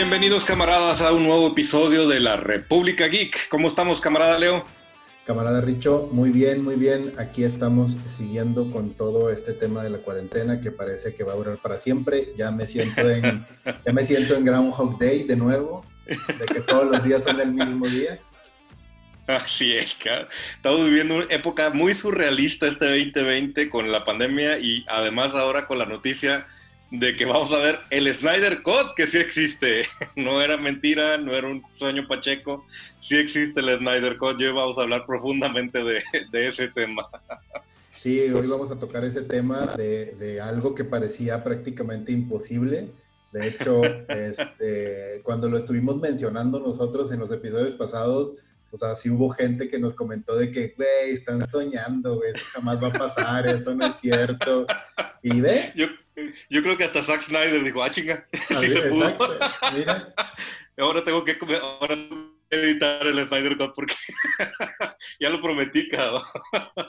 Bienvenidos camaradas a un nuevo episodio de la República Geek. ¿Cómo estamos, camarada Leo? Camarada Richo, muy bien, muy bien. Aquí estamos siguiendo con todo este tema de la cuarentena que parece que va a durar para siempre. Ya me siento en, ya me siento en Groundhog Day de nuevo, de que todos los días son el mismo día. Así es, cara. Estamos viviendo una época muy surrealista este 2020 con la pandemia y además ahora con la noticia de que vamos a ver el Snyder Cut, que sí existe. No era mentira, no era un sueño pacheco, sí existe el Snyder Cut. Y hoy vamos a hablar profundamente de, ese tema. Sí, hoy vamos a tocar ese tema de, de algo que parecía prácticamente imposible. De hecho, este, cuando lo estuvimos mencionando nosotros en los episodios pasados, o sea, sí hubo gente que nos comentó de que, güey, están soñando, güey, eso jamás va a pasar, eso no es cierto. Y ve. Yo, yo creo que hasta Zack Snyder dijo, ah, chinga. exacto, mira. Ahora tengo que, ahora editar el Snyder Cut porque ya lo prometí, cabrón.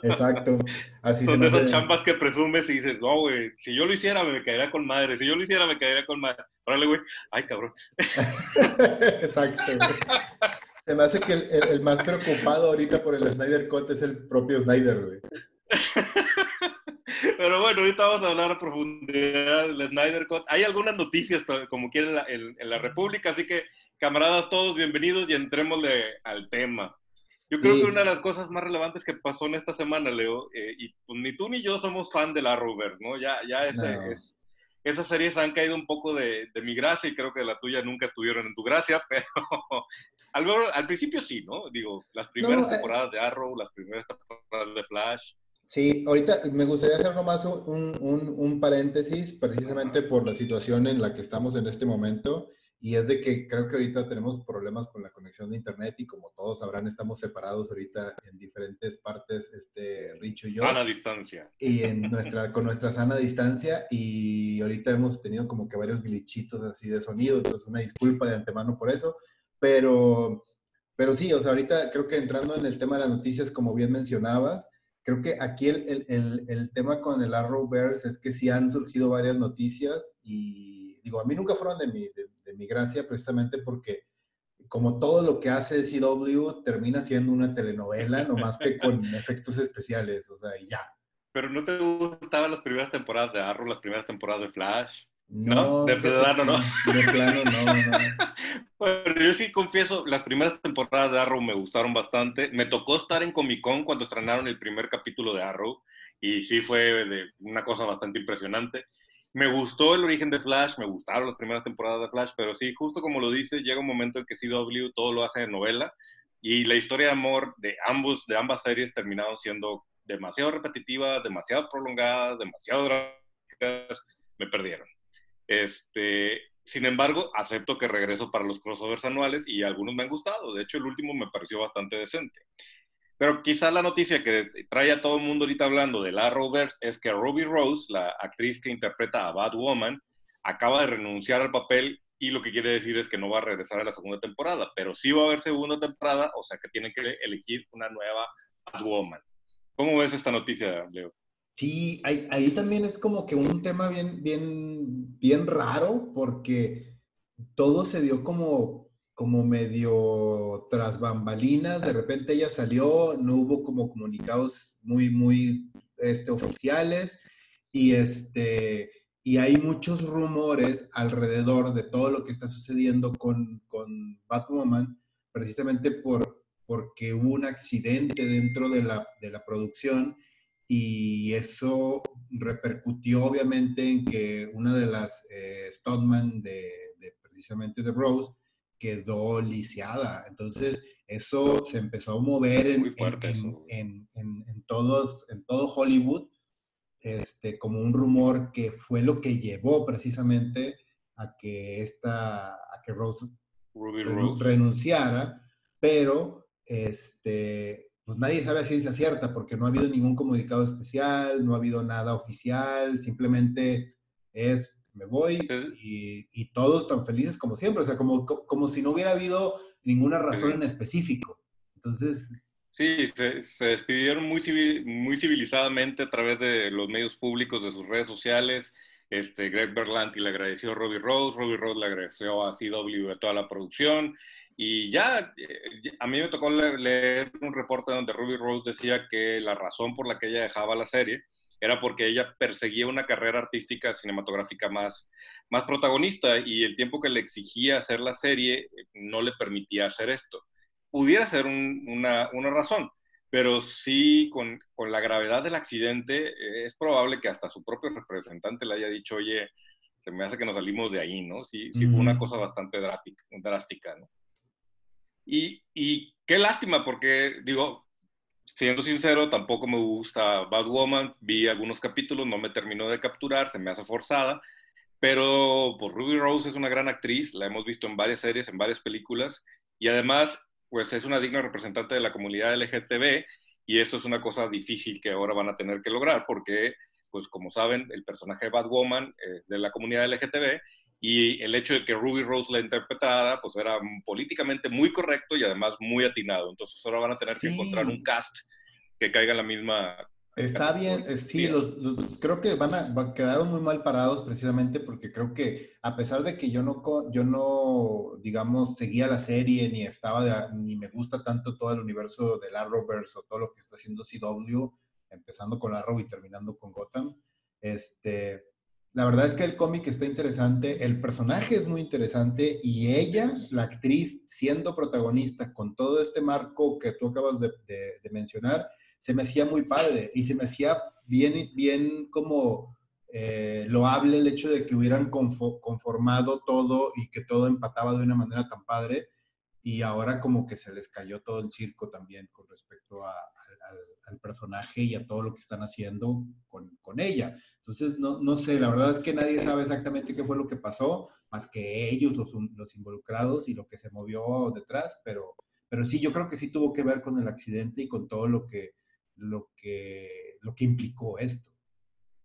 Exacto. Así Son de esas champas que presumes y dices, no, güey, si yo lo hiciera me caería con madre, si yo lo hiciera me caería con madre. Órale, güey, ay, cabrón. Exacto, güey. Se me hace que el, más preocupado ahorita por el Snyder Cut es el propio Snyder, güey. Pero bueno, ahorita vamos a hablar a profundidad del Snyder Cut. Hay algunas noticias, como quieren, en la, República, así que, camaradas, todos bienvenidos y entrémosle al tema. Yo creo que una de las cosas más relevantes que pasó en esta semana, Leo, eh, y pues, ni tú ni yo somos fan de la Rovers, ¿no? Ya, ya ese, es, esas series han caído un poco de, mi gracia y creo que la tuya nunca estuvieron en tu gracia, pero al, al principio sí, ¿no? Digo, las primeras eh, temporadas de Arrow, las primeras temporadas de Flash. Sí, ahorita me gustaría hacer nomás un, un, un paréntesis precisamente por la situación en la que estamos en este momento y es de que creo que ahorita tenemos problemas con la conexión de internet y como todos sabrán, estamos separados ahorita en diferentes partes, este, Richo y yo. Sana distancia. Y en nuestra, con nuestra sana distancia y ahorita hemos tenido como que varios glitchitos así de sonido, entonces una disculpa de antemano por eso, pero, pero sí, o sea, ahorita creo que entrando en el tema de las noticias, como bien mencionabas, creo que aquí el, el, el, el tema con el Arrowverse es que sí han surgido varias noticias y digo, a mí nunca fueron de mi, de, mi gracia precisamente porque como todo lo que hace CW termina siendo una telenovela, nomás que con efectos especiales, o sea, y ya. Pero ¿no te gustaban las primeras temporadas de Arrow, las primeras temporadas de Flash? No, de plano no. De plano no, no. Pero yo sí confieso, las primeras temporadas de Arrow me gustaron bastante. Me tocó estar en Comic Con cuando estrenaron el primer capítulo de Arrow y sí fue de una cosa bastante impresionante me gustó el origen de Flash, me gustaron las primeras temporadas de Flash, pero sí, justo como lo dice, llega un momento en que CW todo lo hace de novela y la historia de amor de, ambos, de ambas series terminaron siendo demasiado repetitiva, demasiado prolongada, demasiado dramáticas, me perdieron. Este, sin embargo, acepto que regreso para los crossovers anuales y algunos me han gustado. De hecho, el último me pareció bastante decente. Pero quizá la noticia que trae a todo el mundo ahorita hablando de la Arrowverse es que Ruby Rose, la actriz que interpreta a Batwoman, acaba de renunciar al papel y lo que quiere decir es que no va a regresar a la segunda temporada, pero sí va a haber segunda temporada, o sea que tienen que elegir una nueva Batwoman. ¿Cómo ves esta noticia, Leo? Sí, ahí, también es como que un tema bien, bien, bien raro porque todo se dio como como medio tras bambalinas, de repente ella salió, no hubo como comunicados muy, muy este, oficiales y, este, y hay muchos rumores alrededor de todo lo que está sucediendo con, con Batwoman, precisamente por, porque hubo un accidente dentro de la, de la producción y eso repercutió obviamente en que una de las eh, de, de, precisamente de Rose quedó lisiada. Entonces, eso se empezó a mover en, en, en, todos, en todo Hollywood este, como un rumor que fue lo que llevó precisamente a que, esta, a que Rose, renunciara, pero este, pues nadie sabe a ciencia cierta porque no ha habido ningún comunicado especial, no ha habido nada oficial, simplemente es me voy y, todos tan felices como siempre, o sea, como, como si no hubiera habido ninguna razón en específico. Entonces... Sí, se, despidieron muy, muy civilizadamente a través de los medios públicos, de sus redes sociales. Este, Greg Berlanti le agradeció a Robbie Rose, Robbie Rose le agradeció a CW de toda la producción. Y ya, eh, a mí me tocó leer un reporte donde Ruby Rose decía que la razón por la que ella dejaba la serie era porque ella perseguía una carrera artística cinematográfica más, más protagonista y el tiempo que le exigía hacer la serie eh, no le permitía hacer esto. Pudiera ser una, una, razón, pero sí con, con, la gravedad del accidente eh, es probable que hasta su propio representante le haya dicho, oye, se me hace que nos salimos de ahí, ¿no? Sí, sí fue una cosa bastante drástica, drástica ¿no? Y, qué lástima, porque digo, siendo sincero, tampoco me gusta Batwoman. Vi algunos capítulos, no me terminó de capturar, se me hace forzada. Pero pues, Ruby Rose es una gran actriz, la hemos visto en varias series, en varias películas. Y además, pues es una digna representante de la comunidad LGTB. Y eso es una cosa difícil que ahora van a tener que lograr, porque, pues como saben, el personaje de Batwoman es de la comunidad LGTB y el hecho de que Ruby Rose la interpretara, pues era políticamente muy correcto y además muy atinado. Entonces ahora van a tener que encontrar un cast que caiga en la misma... Está bien, eh, sí, los, creo que van a, quedar muy mal parados precisamente porque creo que a pesar de que yo no, yo no digamos, seguía la serie ni estaba, ni me gusta tanto todo el universo del Arrowverse o todo lo que está haciendo CW, empezando con Arrow y terminando con Gotham, este, la verdad es que el cómic está interesante, el personaje es muy interesante y ella, la actriz, siendo protagonista con todo este marco que tú acabas de, mencionar, se me hacía muy padre y se me hacía bien, bien como eh, loable el hecho de que hubieran conformado todo y que todo empataba de una manera tan padre y ahora como que se les cayó todo el circo también con respecto al, personaje y a todo lo que están haciendo con, con ella. Entonces, no, no, sé, la verdad es que nadie sabe exactamente qué fue lo que pasó, más que ellos, los, los involucrados y lo que se movió detrás, pero, pero sí, yo creo que sí tuvo que ver con el accidente y con todo lo que, lo que, lo que implicó esto.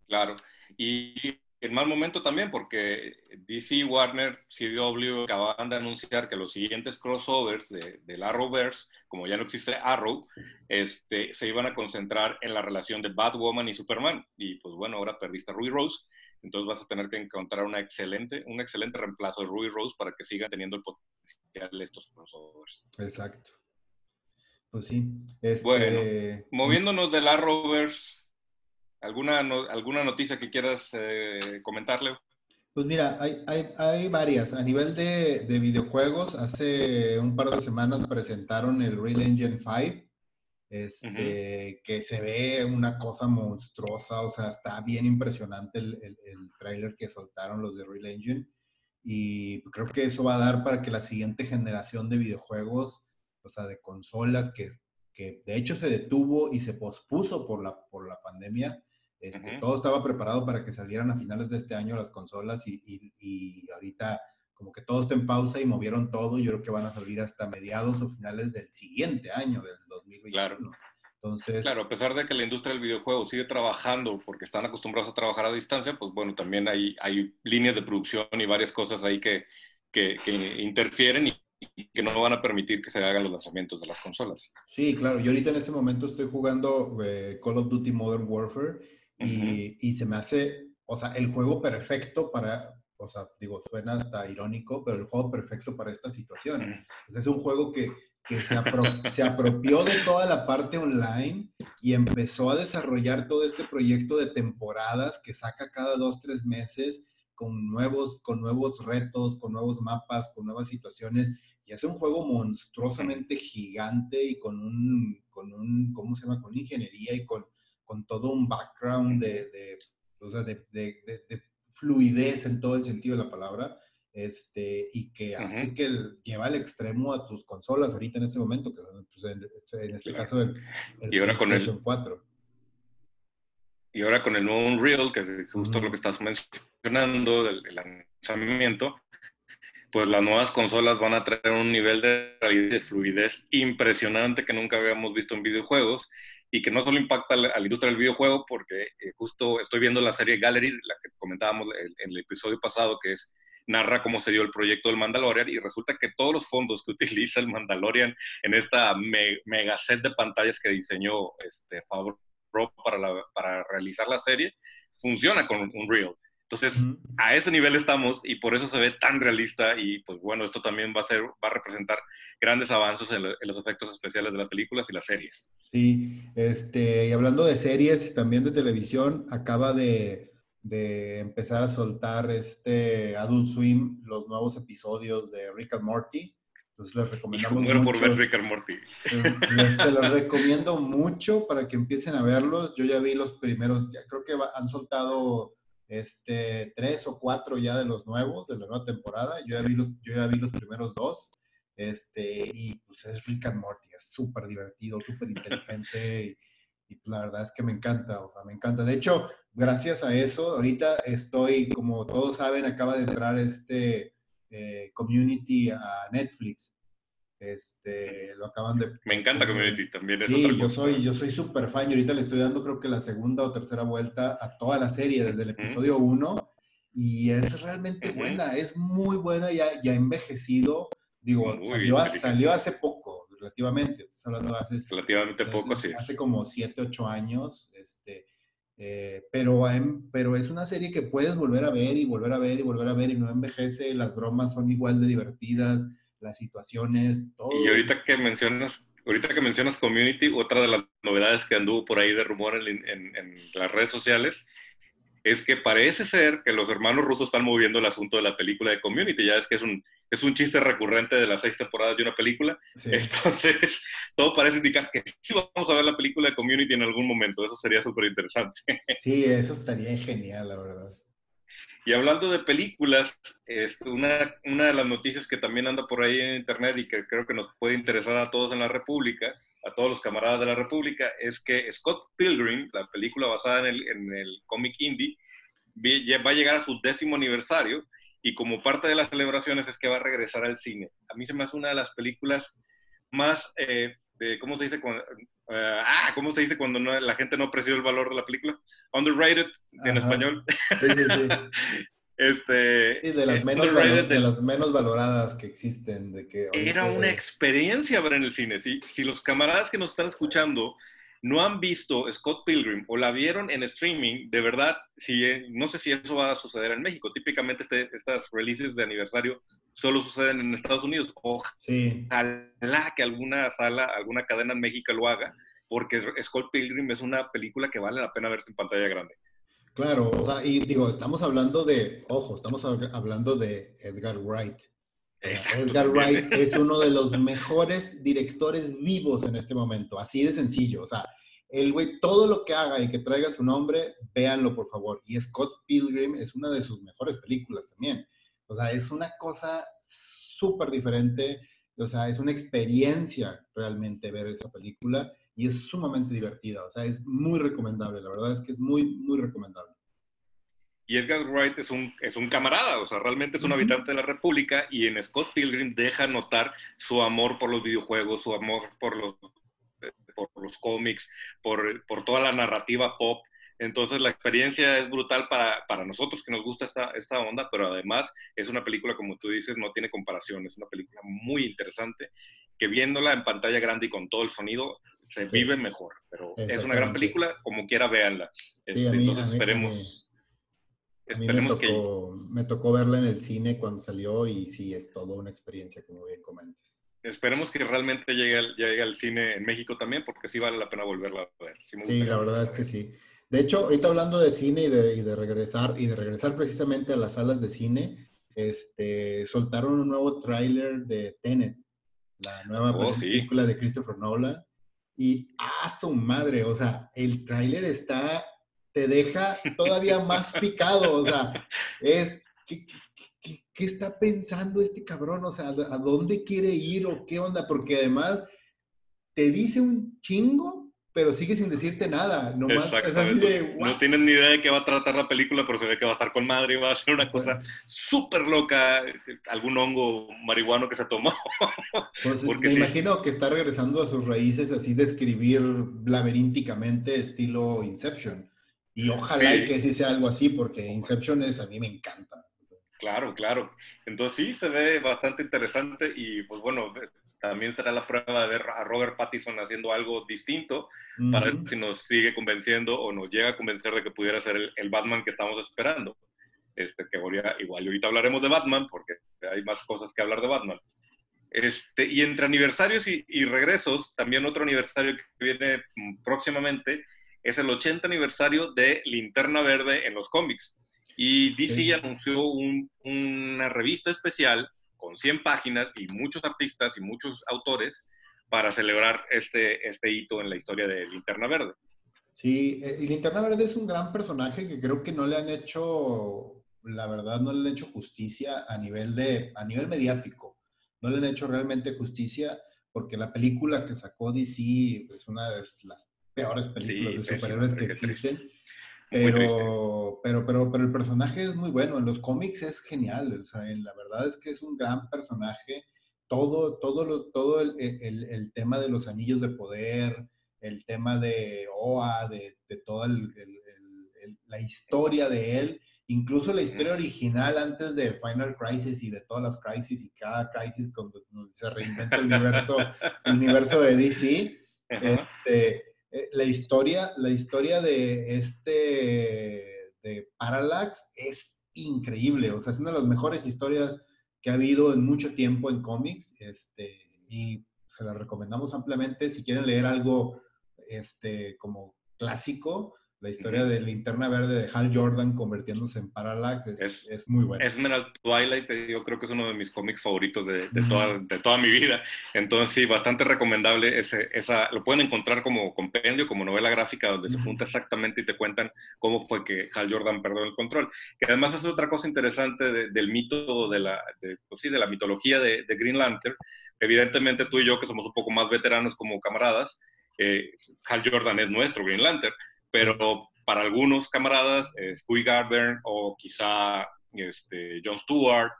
Claro, y en mal momento también, porque DC, Warner, CW acaban de anunciar que los siguientes crossovers de, del Arrowverse, como ya no existe Arrow, este, se iban a concentrar en la relación de Batwoman y Superman. Y pues bueno, ahora perdiste a Ruby Rose, entonces vas a tener que encontrar una excelente, un excelente reemplazo de Ruby Rose para que sigan teniendo el potencial de estos crossovers. Exacto. Pues sí. Este... Bueno, moviéndonos del Arrowverse ¿Alguna, alguna noticia que quieras eh, comentarle? Pues mira, hay, hay, hay, varias. A nivel de, de, videojuegos, hace un par de semanas presentaron el Real Engine 5, este, que se ve una cosa monstruosa, o sea, está bien impresionante el, el, el tráiler que soltaron los de Real Engine. Y creo que eso va a dar para que la siguiente generación de videojuegos, o sea, de consolas, que, que de hecho se detuvo y se pospuso por la, por la pandemia, este, todo estaba preparado para que salieran a finales de este año las consolas y, ahorita como que todo está en pausa y movieron todo. Yo creo que van a salir hasta mediados o finales del siguiente año, del 2021. Claro. Entonces, claro, a pesar de que la industria del videojuego sigue trabajando porque están acostumbrados a trabajar a distancia, pues bueno, también hay, hay líneas de producción y varias cosas ahí que, que, interfieren y, que no van a permitir que se hagan los lanzamientos de las consolas. Sí, claro. Yo ahorita en este momento estoy jugando eh, Call of Duty Modern Warfare y, se me hace, o sea, el juego perfecto para, o sea, digo, suena hasta irónico, pero el juego perfecto para esta situación. es un juego que, que se, se, apropió de toda la parte online y empezó a desarrollar todo este proyecto de temporadas que saca cada dos, tres meses con nuevos, con nuevos retos, con nuevos mapas, con nuevas situaciones. Y es un juego monstruosamente gigante y con un, con un, ¿cómo se llama? Con ingeniería y con, con todo un background de, de, o sea, de, de, fluidez en todo el sentido de la palabra, este, y que hace que lleva al extremo a tus consolas ahorita en este momento, que pues, en, este caso el, el y ahora PlayStation con el, 4. Y ahora con el nuevo Unreal, que es justo lo que estás mencionando, del, lanzamiento, pues las nuevas consolas van a traer un nivel de, de fluidez impresionante que nunca habíamos visto en videojuegos y que no solo impacta a la, industria del videojuego, porque eh, justo estoy viendo la serie Gallery, la que comentábamos en el episodio pasado, que es narra cómo se dio el proyecto del Mandalorian y resulta que todos los fondos que utiliza el Mandalorian en esta mega set de pantallas que diseñó este Favreau para, para realizar la serie funciona con Unreal. Entonces, a ese nivel estamos y por eso se ve tan realista y pues bueno, esto también va a ser, va a representar grandes avances en, los efectos especiales de las películas y las series. Sí, este, y hablando de series también de televisión, acaba de, de, empezar a soltar este Adult Swim los nuevos episodios de Rick and Morty. Entonces les recomendamos mucho. por ver Rick and Morty. Les, se los recomiendo mucho para que empiecen a verlos. Yo ya vi los primeros, ya creo que han soltado este, tres o cuatro ya de los nuevos, de la nueva temporada. Yo ya vi los, yo ya vi los primeros dos. Este, y pues es Rick and Morty, es súper divertido, súper inteligente. Y, pues, la verdad es que me encanta, o sea, me encanta. De hecho, gracias a eso, ahorita estoy, como todos saben, acaba de entrar este eh, community a Netflix. Este, lo acaban de... Me encanta Community también. Es sí, yo soy, yo soy súper fan y ahorita le estoy dando creo que la segunda o tercera vuelta a toda la serie desde el episodio 1 y es realmente buena, es muy buena, ya, ya envejecido. Digo, salió, hace poco, relativamente, estás hablando hace... Relativamente poco, sí. Hace como 7, 8 años, este... Eh, pero, pero es una serie que puedes volver a ver y volver a ver y volver a ver y no envejece, las bromas son igual de divertidas, las situaciones, todo. Y ahorita que mencionas, ahorita que mencionas Community, otra de las novedades que anduvo por ahí de rumor en, en, las redes sociales es que parece ser que los hermanos rusos están moviendo el asunto de la película de Community. Ya es que es un, es un chiste recurrente de las seis temporadas de una película. Entonces, todo parece indicar que sí vamos a ver la película de Community en algún momento. Eso sería súper interesante. Sí, eso estaría genial, la verdad. Y hablando de películas, este, una, una, de las noticias que también anda por ahí en internet y que creo que nos puede interesar a todos en la República, a todos los camaradas de la República, es que Scott Pilgrim, la película basada en el, en el cómic indie, va a llegar a su décimo aniversario y como parte de las celebraciones es que va a regresar al cine. A mí se me hace una de las películas más, eh, de, ¿cómo se dice? Eh, ah, ¿cómo se dice cuando la gente no apreció el valor de la película? Underrated, en español. Sí, sí, sí. este, de las, menos de, las menos valoradas que existen. De que era una experiencia ver en el cine. ¿sí? Si los camaradas que nos están escuchando no han visto Scott Pilgrim o la vieron en streaming, de verdad, si, no sé si eso va a suceder en México. Típicamente este, estas releases de aniversario solo suceden en Estados Unidos. Ojalá que alguna sala, alguna cadena en México lo haga, porque Scott Pilgrim es una película que vale la pena verse en pantalla grande. Claro, o sea, y digo, estamos hablando de, ojo, estamos hablando de Edgar Wright. Edgar Wright es uno de los mejores directores vivos en este momento, así de sencillo. O sea, el güey, todo lo que haga y que traiga su nombre, véanlo por favor. Y Scott Pilgrim es una de sus mejores películas también. O sea, es una cosa súper diferente. O sea, es una experiencia realmente ver esa película y es sumamente divertida. O sea, es muy recomendable. La verdad es que es muy, muy recomendable. Y Edgar Wright es un, es un camarada, o sea, realmente es un habitante de la República y en Scott Pilgrim deja notar su amor por los videojuegos, su amor por los, por los cómics, por, por toda la narrativa pop entonces la experiencia es brutal para, para nosotros que nos gusta esta, esta, onda, pero además es una película, como tú dices, no tiene comparación, es una película muy interesante que viéndola en pantalla grande y con todo el sonido se vive mejor, pero es una gran película, como quiera véanla. Sí, este, entonces esperemos. A mí, me, tocó, me tocó verla en el cine cuando salió y sí, es toda una experiencia, como bien comentas esperemos que realmente llegue al, llegue al, cine en México también, porque sí vale la pena volverla a ver. Sí, la verdad es que sí. De hecho, ahorita hablando de cine y de, regresar, y de regresar precisamente a las salas de cine, este, soltaron un nuevo tráiler de Tenet, la nueva oh, película de Christopher Nolan. Y ¡ah, su madre! O sea, el tráiler está, te deja todavía más picado. O sea, es, ¿qué, qué, está pensando este cabrón? O sea, ¿a dónde quiere ir o qué onda? Porque además te dice un chingo pero sigue sin decirte nada. No, no tienen ni idea de qué va a tratar la película, pero se ve que va a estar con madre y va a ser una cosa súper loca, algún hongo marihuano que se tomó. Pues, me imagino que está regresando a sus raíces así de escribir laberínticamente estilo Inception. Y ojalá que sí sea algo así, porque Inception es, a mí me encanta. Claro, claro. Entonces sí, se ve bastante interesante y pues bueno, también será la prueba de ver a Robert Pattinson haciendo algo distinto para ver si nos sigue convenciendo o nos llega a convencer de que pudiera ser el, Batman que estamos esperando. este, que igual ahorita hablaremos de Batman, porque hay más cosas que hablar de Batman. Este, y entre aniversarios y, regresos, también otro aniversario que viene mm, próximamente es el 80 aniversario de Linterna Verde en los cómics. Y DC anunció una revista especial con 100 páginas y muchos artistas y muchos autores para celebrar este, este hito en la historia de Linterna Verde. Sí, eh, y Linterna Verde es un gran personaje que creo que no le han hecho, la verdad, no le han hecho justicia a nivel, de, a nivel mediático. No le han hecho realmente justicia porque la película que sacó DC es una de las peores películas de superhéroes que existen. Pero, pero, pero, pero el personaje es muy bueno. En los cómics es genial. O sea, la verdad es que es un gran personaje. Todo, todo, todo el, el, el, tema de los anillos de poder, el tema de OA, de, de toda la historia de él, incluso la historia original antes de Final Crisis y de todas las crisis y cada crisis cuando se reinventa el universo, el universo de DC. Este, eh, la historia, la historia de este de Parallax es increíble, o sea, es una de las mejores historias que ha habido en mucho tiempo en cómics, este, y se la recomendamos ampliamente. Si quieren leer algo este, como clásico, la historia de Linterna Verde de Hal Jordan convirtiéndose en Parallax es, es, muy buena. Esmeralda Twilight, eh, yo creo que es uno de mis cómics favoritos de, de, toda, de, toda, mi vida. Entonces, sí, bastante recomendable. Ese, esa, lo pueden encontrar como compendio, como novela gráfica, donde se junta exactamente y te cuentan cómo fue que Hal Jordan perdió el control. Que además es otra cosa interesante del mito, de la, pues sí, de la mitología de, Green Lantern. Evidentemente, tú y yo, que somos un poco más veteranos como camaradas, eh, Hal Jordan es nuestro Green Lantern pero para algunos camaradas es Guy Gardner o quizá este, John Stewart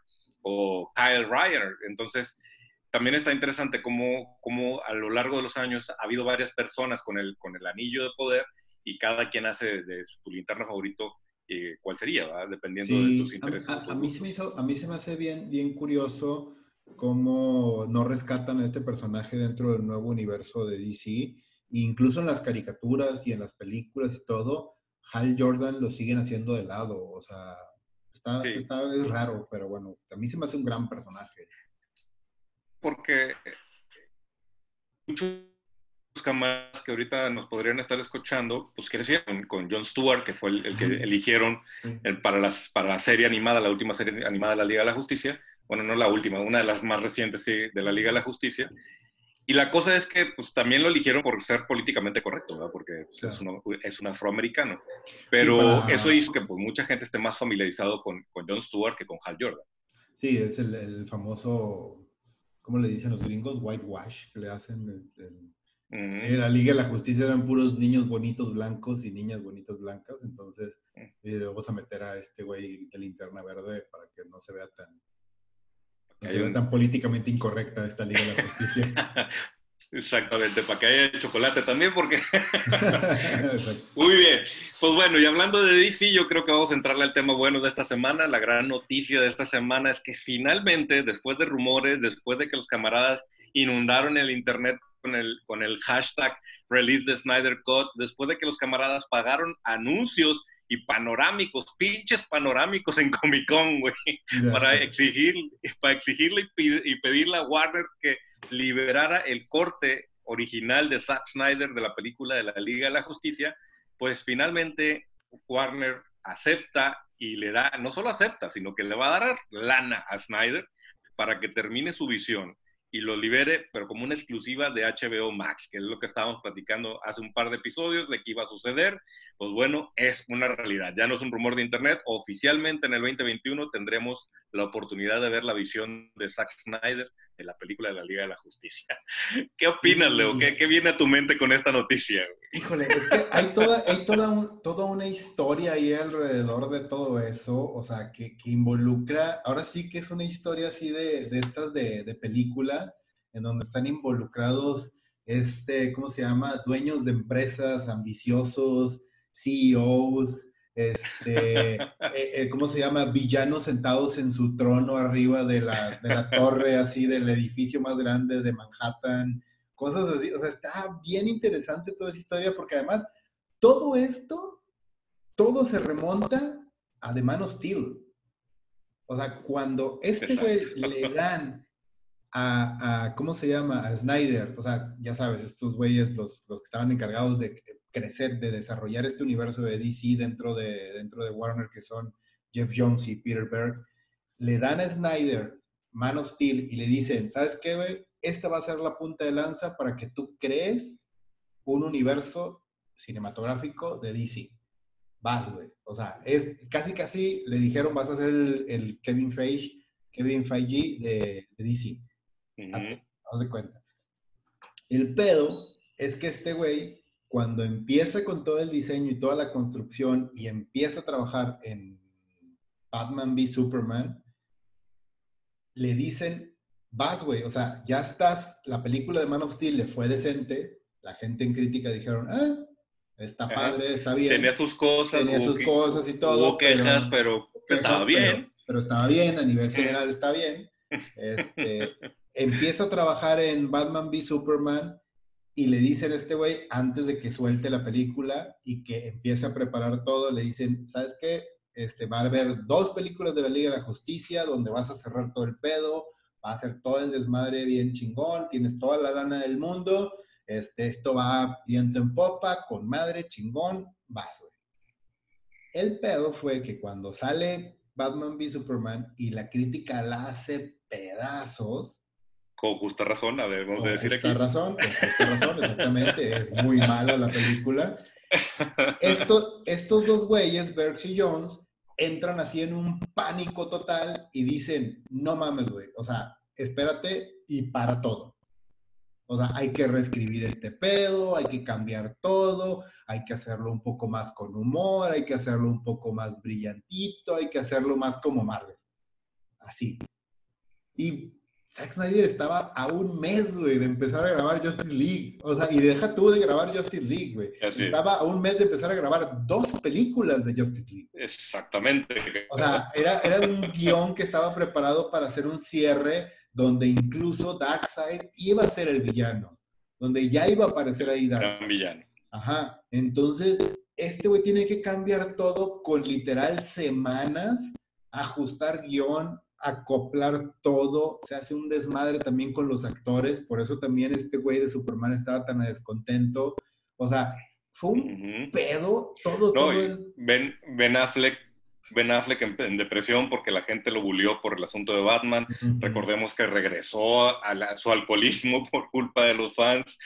o Kyle Ryan. Entonces, también está interesante cómo, cómo, a lo largo de los años ha habido varias personas con el, con el anillo de poder y cada quien hace de su linterna favorito eh, cuál sería, dependiendo de tus intereses. A, mí se me a mí se me hace bien, bien curioso cómo no rescatan a este personaje dentro del nuevo universo de DC incluso en las caricaturas y en las películas y todo, Hal Jordan lo siguen haciendo de lado. O sea, está, está es raro, pero bueno, a mí se me hace un gran personaje. Porque muchos camaradas que ahorita nos podrían estar escuchando, pues crecieron con Jon Stewart, que fue el, que eligieron para, las, para la serie animada, la última serie animada de la Liga de la Justicia. Bueno, no la última, una de las más recientes de la Liga de la Justicia. Y la cosa es que pues, también lo eligieron por ser políticamente correcto, ¿verdad? porque pues, es, un, afroamericano. Pero eso hizo que pues, mucha gente esté más familiarizado con, con Jon Stewart que con Hal Jordan. Sí, es el, el, famoso, ¿cómo le dicen los gringos? Whitewash, que le hacen. En la Liga de la Justicia eran puros niños bonitos blancos y niñas bonitas blancas, entonces eh, vamos a meter a este güey de linterna verde para que no se vea tan, ve tan políticamente incorrecta esta Liga de la Justicia. Exactamente, para que haya chocolate también, porque... Muy bien, pues bueno, y hablando de DC, yo creo que vamos a entrarle al tema bueno de esta semana. La gran noticia de esta semana es que finalmente, después de rumores, después de que los camaradas inundaron el Internet con el, con el hashtag Release the Snyder Cut, después de que los camaradas pagaron anuncios y panorámicos, pinches panorámicos en Comic Con, güey, para, exigir, para exigirle y, pedirle a Warner que liberara el corte original de Zack Snyder de la película de la Liga de la Justicia, pues finalmente Warner acepta y le da, no solo acepta, sino que le va a dar lana a Snyder para que termine su visión y lo libere, pero como una exclusiva de HBO Max, que es lo que estábamos platicando hace un par de episodios de que iba a suceder. Pues bueno, es una realidad. Ya no es un rumor de internet. Oficialmente en el 2021 tendremos la oportunidad de ver la visión de Zack Snyder de la película de la Liga de la Justicia. ¿Qué opinas, Leo? ¿Qué, viene a tu mente con esta noticia? Híjole, es que hay toda, hay toda, toda una historia ahí alrededor de todo eso, o sea, que, que, involucra, ahora sí que es una historia así de, de estas de, de película, en donde están involucrados, este, ¿cómo se llama? Dueños de empresas ambiciosos, CEOs, este, eh, eh, ¿cómo se llama? Villanos sentados en su trono arriba de la, de la torre, así, del edificio más grande de Manhattan, cosas así. O sea, está bien interesante toda esa historia porque además todo esto, todo se remonta a The Man of Steel. O sea, cuando este güey le dan a, ¿cómo se llama? A Snyder, o sea, ya sabes, estos güeyes, los, los que estaban encargados de crecer, de desarrollar este universo de DC dentro de, dentro de Warner, que son Jeff Jones y Peter Berg, le dan a Snyder Man of Steel y le dicen, ¿sabes qué, güey? Esta va a ser la punta de lanza para que tú crees un universo cinematográfico de DC. Vas, güey. O sea, es casi casi le dijeron, vas a ser el, Kevin Feige, Kevin Feige de, DC. Vamos de cuenta. El pedo es que este güey, cuando empieza con todo el diseño y toda la construcción y empieza a trabajar en Batman v Superman, le dicen, vas, güey, o sea, ya estás, la película de Man of Steel le fue decente, la gente en crítica dijeron, ah, está padre, está bien. Tenía sus cosas. Tenía sus cosas y todo. Hubo quejas, pero, estaba bien. Pero, estaba bien, a nivel general está bien. Este, empieza a trabajar en Batman v Superman y le dicen a este güey, antes de que suelte la película y que empiece a preparar todo, le dicen, ¿sabes qué? Este, va a haber dos películas de la Liga de la Justicia donde vas a cerrar todo el pedo, va a ser todo el desmadre bien chingón, tienes toda la lana del mundo, este, esto va viento en popa, con madre, chingón, vas, güey. El pedo fue que cuando sale Batman v Superman y la crítica la hace pedazos, con justa razón, a ver, vamos a decir justa razón, con justa razón, exactamente. es muy mala la película. Esto, estos dos güeyes, Berks y Jones, entran así en un pánico total y dicen, no mames, güey, o sea, espérate y para todo. O sea, hay que reescribir este pedo, hay que cambiar todo, hay que hacerlo un poco más con humor, hay que hacerlo un poco más brillantito, hay que hacerlo más como Marvel. Así. Y Zack Snyder estaba a un mes, güey, de empezar a grabar Justice League. O sea, y deja tú de grabar Justice League, güey. Estaba a un mes de empezar a grabar dos películas de Justice League. Exactamente. O sea, era, era un guion que estaba preparado para hacer un cierre donde incluso Darkseid iba a ser el villano. Donde ya iba a aparecer ahí Darkseid. Un villano. Ajá. Entonces, este güey tiene que cambiar todo con literal semanas, ajustar guion, acoplar todo, se hace un desmadre también con los actores, por eso también este güey de Superman estaba tan descontento. O sea, fue un pedo todo, todo. ben, ben, Affleck Ben Affleck en, depresión porque la gente lo bulió por el asunto de Batman. Recordemos que regresó a, su alcoholismo por culpa de los fans.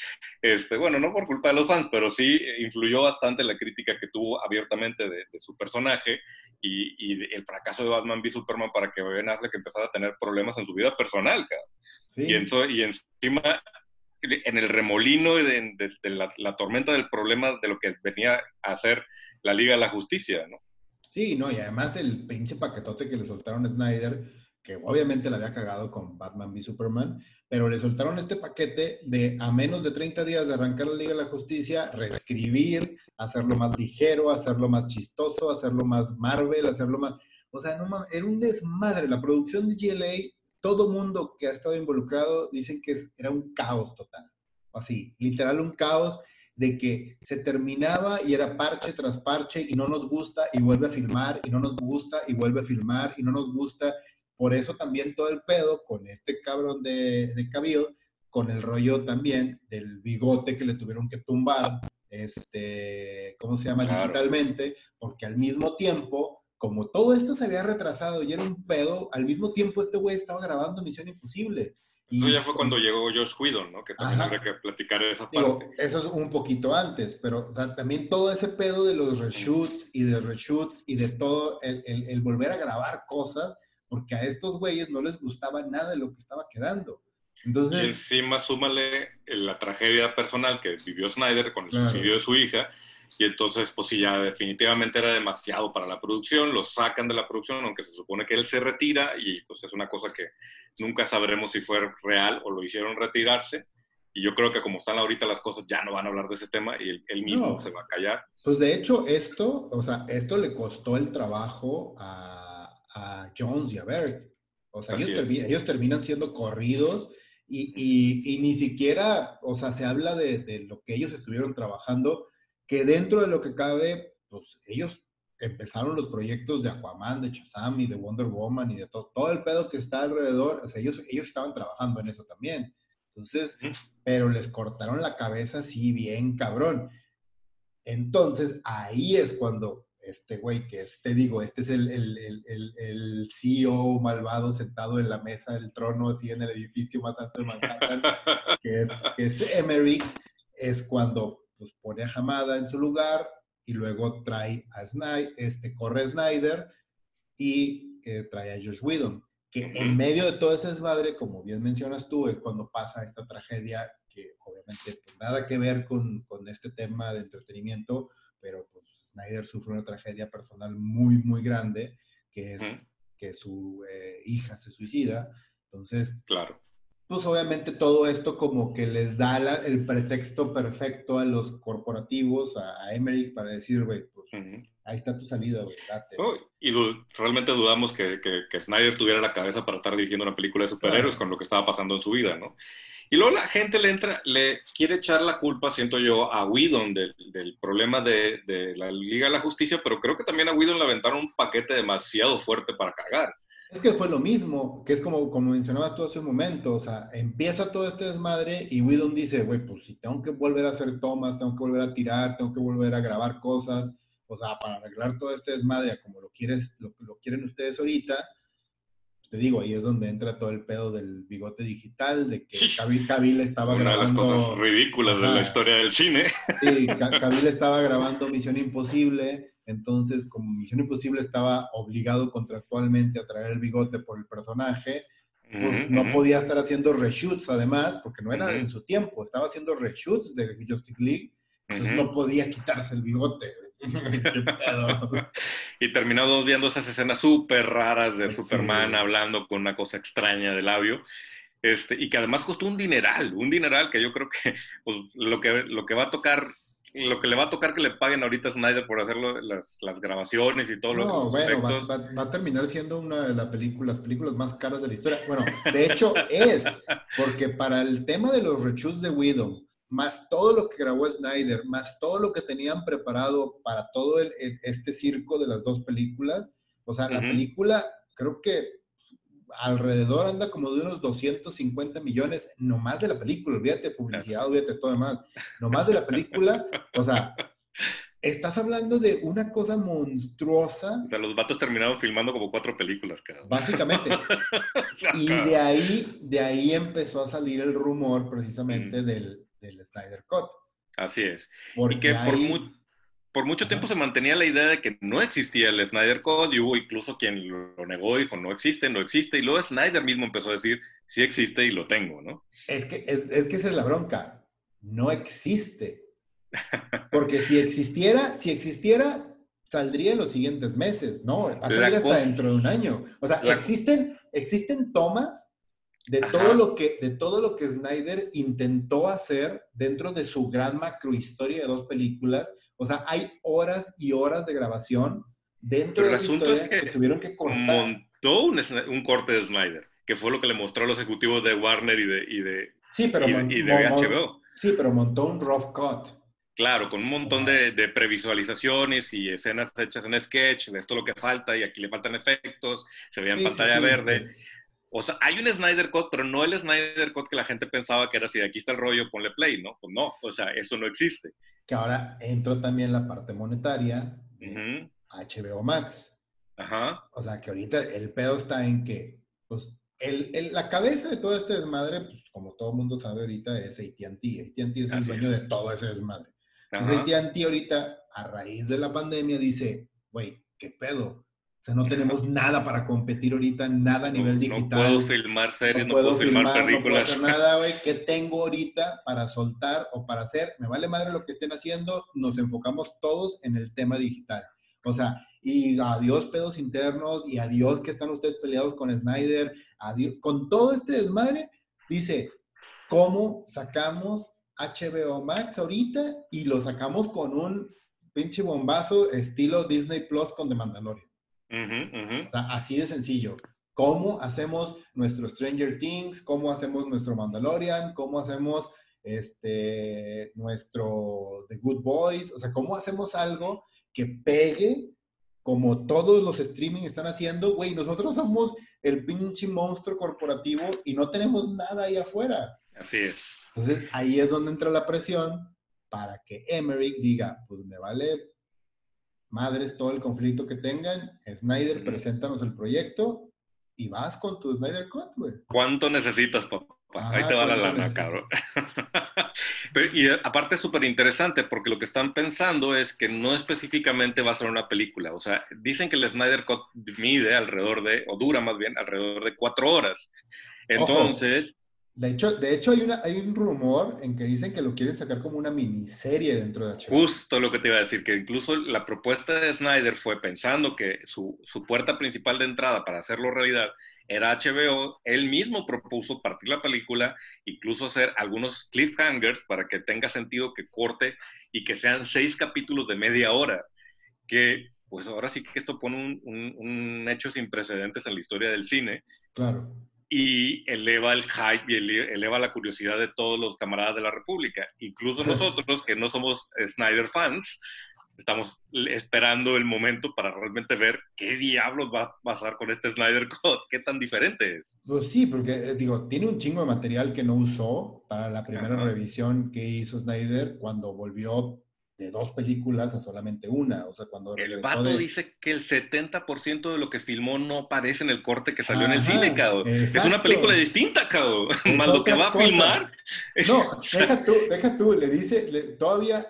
Este, bueno, no por culpa de los fans, pero sí influyó bastante la crítica que tuvo abiertamente de, su personaje y, el fracaso de Batman v Superman para que Ben Affleck empezara a tener problemas en su vida personal. Y, y encima, en el remolino de, la, la, tormenta del problema de lo que venía a hacer la Liga de la Justicia, ¿no? Sí, no, y además el pinche paquetote que le soltaron a Snyder, que obviamente la había cagado con Batman v Superman, pero le soltaron este paquete de a menos de 30 días de arrancar la Liga de la Justicia, reescribir, hacerlo más ligero, hacerlo más chistoso, hacerlo más Marvel, hacerlo más... O sea, no, era un desmadre. La producción de GLA, todo mundo que ha estado involucrado dicen que era un caos total. Así, literal un caos de que se terminaba y era parche tras parche y no nos gusta y vuelve a filmar y no nos gusta y vuelve a filmar y no nos gusta. Por eso también todo el pedo con este cabrón de, de Cabil, con el rollo también del bigote que le tuvieron que tumbar, este, ¿cómo se llama? Digitalmente, porque al mismo tiempo, como todo esto se había retrasado y era un pedo, al mismo tiempo este güey estaba grabando Misión Imposible. Eso ya fue cuando llegó Josh Whedon, ¿no? Que también habría que platicar esa parte. eso es un poquito antes, pero también todo ese pedo de los reshoots y de reshoots y de todo el, el, volver a grabar cosas, porque a estos güeyes no les gustaba nada de lo que estaba quedando. Entonces, y encima súmale la tragedia personal que vivió Snyder con el suicidio de su hija y entonces, pues sí, ya definitivamente era demasiado para la producción, lo sacan de la producción, aunque se supone que él se retira y pues es una cosa que nunca sabremos si fue real o lo hicieron retirarse. Y yo creo que como están ahorita las cosas, ya no van a hablar de ese tema y él, mismo se va a callar. Pues de hecho, esto, o sea, esto le costó el trabajo a, a Jones y a Berg. O sea, ellos, terminan siendo corridos y, y, y, ni siquiera, o sea, se habla de, de, lo que ellos estuvieron trabajando que dentro de lo que cabe, pues ellos empezaron los proyectos de Aquaman, de Shazam y de Wonder Woman y de todo, todo el pedo que está alrededor, o sea, ellos, ellos estaban trabajando en eso también. Entonces, pero les cortaron la cabeza así bien cabrón. Entonces, ahí es cuando este güey, que es, te digo, este es el, el, el, el, CEO malvado sentado en la mesa del trono, así en el edificio más alto de Manhattan, que es, que es Emmerich, es cuando pues, pone a Hamada en su lugar y luego trae a Snyder, este, corre a Snyder y eh, trae a Josh Whedon, que en medio de todo ese desmadre, como bien mencionas tú, es cuando pasa esta tragedia que obviamente pues, nada que ver con, con este tema de entretenimiento, pero pues Snyder sufre una tragedia personal muy, muy grande, que es que su eh, hija se suicida. Entonces, claro. Pues obviamente todo esto como que les da el pretexto perfecto a los corporativos, a, a Emmerich, para decir, güey, pues ahí está tu salida, güey, oh, y realmente dudamos que, que, Snyder tuviera la cabeza para estar dirigiendo una película de superhéroes con lo que estaba pasando en su vida, ¿no? Y luego la gente le entra, le quiere echar la culpa, siento yo, a Whedon del, del problema de, de, la Liga de la Justicia, pero creo que también a Whedon le aventaron un paquete demasiado fuerte para cagar. Es que fue lo mismo, que es como, como mencionabas tú hace un momento, o sea, empieza todo este desmadre y Whedon dice, güey, pues si tengo que volver a hacer tomas, tengo que volver a tirar, tengo que volver a grabar cosas, o sea, para arreglar todo este desmadre como lo, quieres, lo, lo quieren ustedes ahorita, te digo, ahí es donde entra todo el pedo del bigote digital, de que Cabil estaba grabando... Una de las cosas ridículas de la historia del cine. Sí, Cabil estaba grabando Misión Imposible, entonces como Misión Imposible estaba obligado contractualmente a traer el bigote por el personaje, pues no podía estar haciendo reshoots además, porque no era en su tiempo, estaba haciendo reshoots de Justice League, entonces no podía quitarse el bigote. y terminamos viendo esas escenas súper raras de Superman hablando con una cosa extraña de labio. Este, y que además costó un dineral, un dineral que yo creo que pues, lo, que lo que va a tocar, lo que le va a tocar que le paguen ahorita a Snyder por hacer las, las, grabaciones y todo lo No, bueno, va, va, a terminar siendo una de las películas más caras de la historia. Bueno, de hecho es, porque para el tema de los rechus de Widow, más todo lo que grabó Snyder, más todo lo que tenían preparado para todo el, este circo de las dos películas. O sea, la película creo que alrededor anda como de unos 250 millones, nomás de la película, olvídate publicidad, olvídate todo demás, nomás de la película, o sea, estás hablando de una cosa monstruosa. O sea, los vatos terminaron filmando como cuatro películas, cada Básicamente. y de ahí, de ahí empezó a salir el rumor precisamente del, del Snyder Cut. Así es. y que por, mucho tiempo se mantenía la idea de que no existía el Snyder Cut y hubo incluso quien lo negó y dijo, no existe, no existe. Y luego Snyder mismo empezó a decir, sí existe y lo tengo, ¿no? Es que, es, que esa es la bronca. No existe. Porque si existiera, si existiera, saldría en los siguientes meses. No, va a salir hasta dentro de un año. O sea, existen, existen tomas de todo, lo que, de todo lo que Snyder intentó hacer dentro de su gran macrohistoria de dos películas. O sea, hay horas y horas de grabación dentro de esa historia que, tuvieron que cortar. Montó un, corte de Snyder, que fue lo que le mostró a los ejecutivos de Warner y de, y de, sí, pero y, de HBO. Sí, pero montó un rough cut. Claro, con un montón de, de, previsualizaciones y escenas hechas en sketch, de esto lo que falta y aquí le faltan efectos, se veía en pantalla verde. O sea, hay un Snyder Cut, pero no el Snyder Cut que la gente pensaba que era si de aquí está el rollo, ponle play, ¿no? Pues no, o sea, eso no existe. Que ahora entró también la parte monetaria de HBO Max. Ajá. O sea, que ahorita el pedo está en que, pues, el, la cabeza de todo este desmadre, pues, como todo mundo sabe ahorita, es AT&T. AT&T es el dueño de todo ese desmadre. Entonces, AT&T ahorita, a raíz de la pandemia, dice, güey, ¿qué pedo? O sea, no tenemos nada para competir ahorita, nada a nivel digital. No puedo filmar series, no, puedo, filmar, películas. No puedo hacer nada, güey. ¿Qué tengo ahorita para soltar o para hacer? Me vale madre lo que estén haciendo, nos enfocamos todos en el tema digital. O sea, y adiós pedos internos, y adiós que están ustedes peleados con Snyder, adiós. Con todo este desmadre, dice, ¿cómo sacamos HBO Max ahorita? Y lo sacamos con un pinche bombazo estilo Disney Plus con The Mandalorian. O sea, así de sencillo. ¿Cómo hacemos nuestro Stranger Things? ¿Cómo hacemos nuestro Mandalorian? ¿Cómo hacemos este, nuestro The Good Boys? O sea, ¿cómo hacemos algo que pegue como todos los streaming están haciendo, güey, nosotros somos el pinche monstruo corporativo y no tenemos nada ahí afuera. Así es. Entonces ahí es donde entra la presión para que Emmerich diga, pues me vale madres todo el conflicto que tengan, Snyder, preséntanos el proyecto y vas con tu Snyder Cut, güey. ¿Cuánto necesitas, papá? Ahí te va la lana, cabrón. y eh, aparte es súper interesante porque lo que están pensando es que no específicamente va a ser una película. O sea, dicen que el Snyder Cut mide alrededor de, o dura más bien, alrededor de cuatro horas. Entonces... De hecho, de hecho hay, una, hay un rumor en que dicen que lo quieren sacar como una miniserie dentro de HBO. Justo lo que te iba a decir, que incluso la propuesta de Snyder fue pensando que su, su puerta principal de entrada para hacerlo realidad era HBO, él mismo propuso partir la película, incluso hacer algunos cliffhangers para que tenga sentido que corte y que sean seis capítulos de media hora, que pues ahora sí que esto pone un, un, hecho sin precedentes en la historia del cine. Claro. Y eleva el hype y eleva la curiosidad de todos los camaradas de la República, incluso nosotros que no somos Snyder fans, estamos esperando el momento para realmente ver qué diablos va a pasar con este Snyder Cut, qué tan diferente es. Pues sí, porque eh, digo, tiene un chingo de material que no usó para la primera revisión que hizo Snyder cuando volvió de dos películas a solamente una, o sea, cuando El vato dice que el 70% de lo que filmó no aparece en el corte que salió en el cine, cabrón. Es una película distinta, cabrón. Más lo que va a filmar. No, deja tú, deja tú, le dice, todavía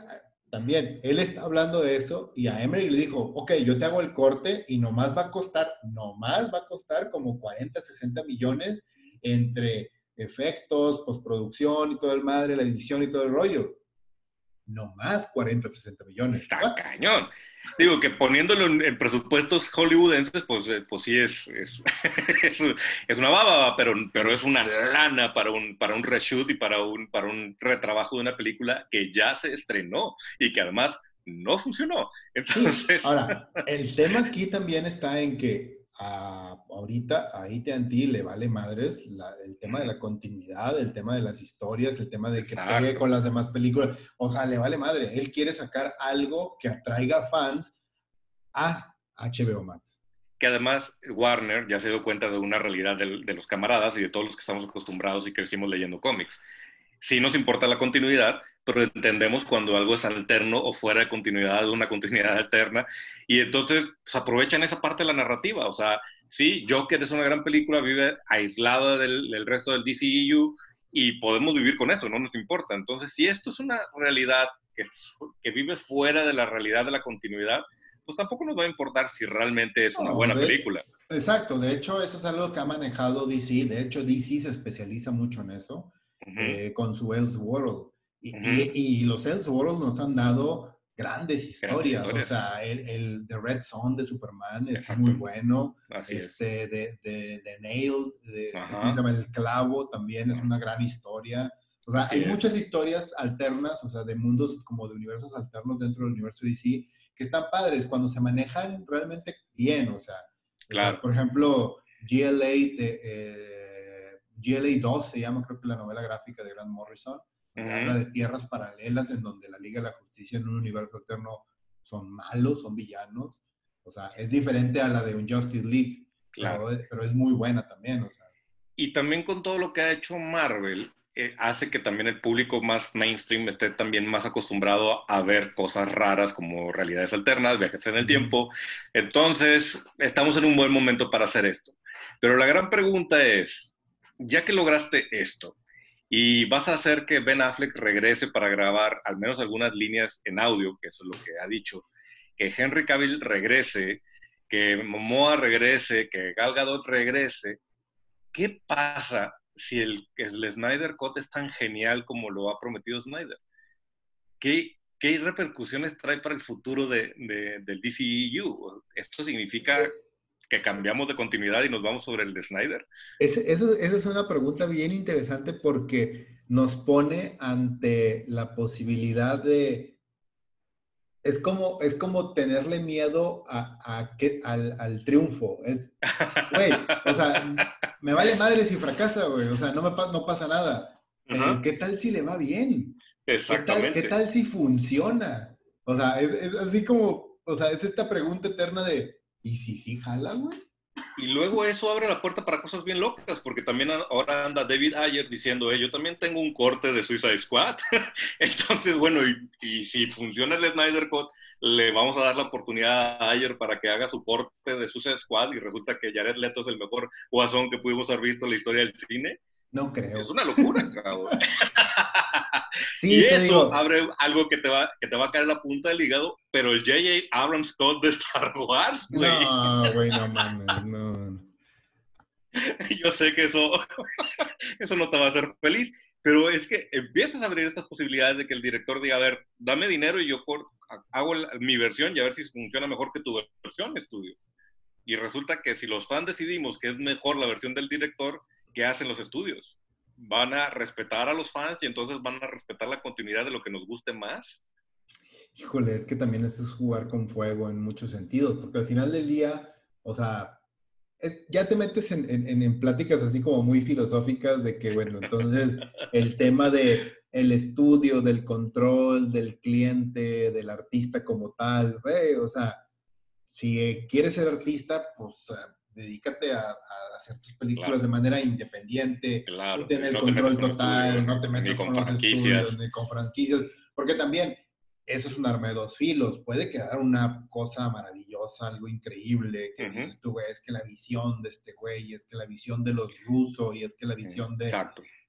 también, él está hablando de eso y a Emery le dijo, ok, yo te hago el corte y nomás va a costar, nomás va a costar como 40, 60 millones entre efectos, postproducción y todo el madre, la edición y todo el rollo no más 40, 60 millones. Está cañón. Digo que poniéndolo en, presupuestos hollywoodenses, pues, eh, pues sí es, es, es, una baba, pero, pero es una lana para un, para un reshoot y para un, para un retrabajo de una película que ya se estrenó y que además no funcionó. Entonces... Ahora, el tema aquí también está en que ahorita a AT&T le vale madres el tema de la continuidad, el tema de las historias, el tema de que pegue con las demás películas. O sea, le vale madre. Él quiere sacar algo que atraiga fans a HBO Max. Que además Warner ya se dio cuenta de una realidad de, de los camaradas y de todos los que estamos acostumbrados y crecimos leyendo cómics. Sí nos importa la continuidad, pero entendemos cuando algo es alterno o fuera de continuidad de una continuidad alterna. Y entonces pues, aprovechan esa parte de la narrativa. O sea, sí, Joker es una gran película, vive aislada del, resto del DCEU y podemos vivir con eso, no nos importa. Entonces, si esto es una realidad que, que vive fuera de la realidad de la continuidad, pues tampoco nos va a importar si realmente es una buena película. Exacto, de hecho eso es algo que ha manejado DC, de hecho DC se especializa mucho en eso, eh, con su Elseworld. Y, los Elseworlds nos han dado grandes historias. O sea, el, el, The Red Son de Superman es muy bueno. este, de, de, Nail, de, este, ¿cómo se llama? El Clavo también es una gran historia. O sea, hay muchas historias alternas, o sea, de mundos como de universos alternos dentro del universo DC que están padres cuando se manejan realmente bien. O sea, por ejemplo, GLA, de, eh, GLA 2 se llama, creo que la novela gráfica de Grant Morrison Habla de tierras paralelas en donde la Liga de la Justicia en un universo alterno son malos, son villanos. O sea, es diferente a la de un Justice League, claro. pero, es muy buena también. O sea. Y también con todo lo que ha hecho Marvel, eh, hace que también el público más mainstream esté también más acostumbrado a ver cosas raras como realidades alternas, viajes en el tiempo. Entonces, estamos en un buen momento para hacer esto. Pero la gran pregunta es, ya que lograste esto, y vas a hacer que Ben Affleck regrese para grabar al menos algunas líneas en audio, que eso es lo que ha dicho, que Henry Cavill regrese, que Momoa regrese, que Gal Gadot regrese. ¿Qué pasa si el, el Snyder Cut es tan genial como lo ha prometido Snyder? ¿Qué, qué repercusiones trae para el futuro de, del DCEU? ¿Esto significa que cambiamos de continuidad y nos vamos sobre el de Snyder? eso, esa es una pregunta bien interesante porque nos pone ante la posibilidad de... Es como, es como tenerle miedo a, que, al, triunfo. Es, güey, o sea, me vale madre si fracasa, güey. O sea, no, me, no pasa nada. ¿Qué tal si le va bien? Exactamente. ¿Qué tal, ¿Qué tal si funciona? O sea, es, es así como, O sea, es esta pregunta eterna de, ¿y si sí jala, güey? Y luego eso abre la puerta para cosas bien locas, porque también ahora anda David Ayer diciendo, eh, yo también tengo un corte de Suicide Squad. Entonces, bueno, y, si funciona el Snyder Cut, le vamos a dar la oportunidad a Ayer para que haga su corte de Suicide Squad y resulta que Jared Leto es el mejor guasón que pudimos haber visto en la historia del cine. No creo. Es una locura, cabrón. y eso abre algo que te, va, que te va a caer la punta del hígado, pero el J.J. Abrams Scott de Star Wars, güey. No, güey, no mames, no. Yo sé que eso, eso no te va a hacer feliz, pero es que empiezas a abrir estas posibilidades de que el director diga, a ver, dame dinero y yo hago mi versión y a ver si funciona mejor que tu versión, estudio. Y resulta que si los fans decidimos que es mejor la versión del director, ¿qué hacen los estudios? ¿Van a respetar a los fans y entonces van a respetar la continuidad de lo que nos guste más? Híjole, es que también eso es jugar con fuego en muchos sentidos, porque al final del día, o sea, ya te metes en, en, en, pláticas así como muy filosóficas de que, bueno, entonces el tema de el estudio, del control, del cliente, del artista como tal, o sea, si quieres ser artista, pues dedícate a, hacer tus películas de manera independiente, claro, tener el control total, no te metas con, los estudios, ni con franquicias, porque también eso es un arma de dos filos, puede quedar una cosa maravillosa, algo increíble, que dices tú, güey, es que la visión de este güey, es que la visión de los rusos, y es que la visión de,